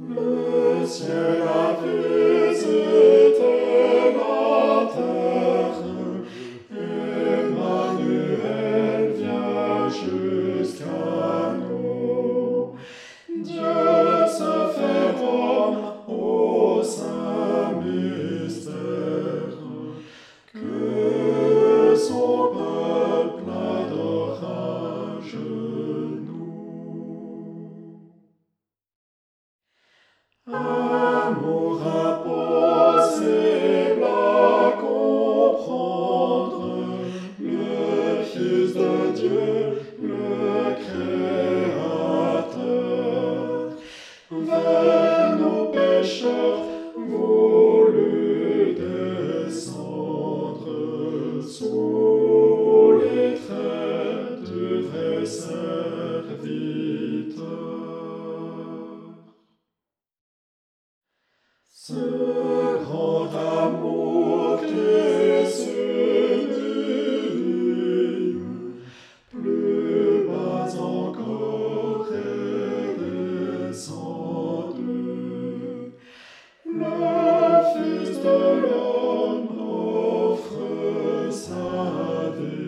Le ciel a visité la terre, Emmanuel vient jusqu'à nous. Dieu se fait homme au saint mystère, Amour impossible à comprendre, le Fils de Dieu, le Créateur, Ce grand amour qui s'unit, plus bas encore descendu. Le Fils de l'homme offre sa vie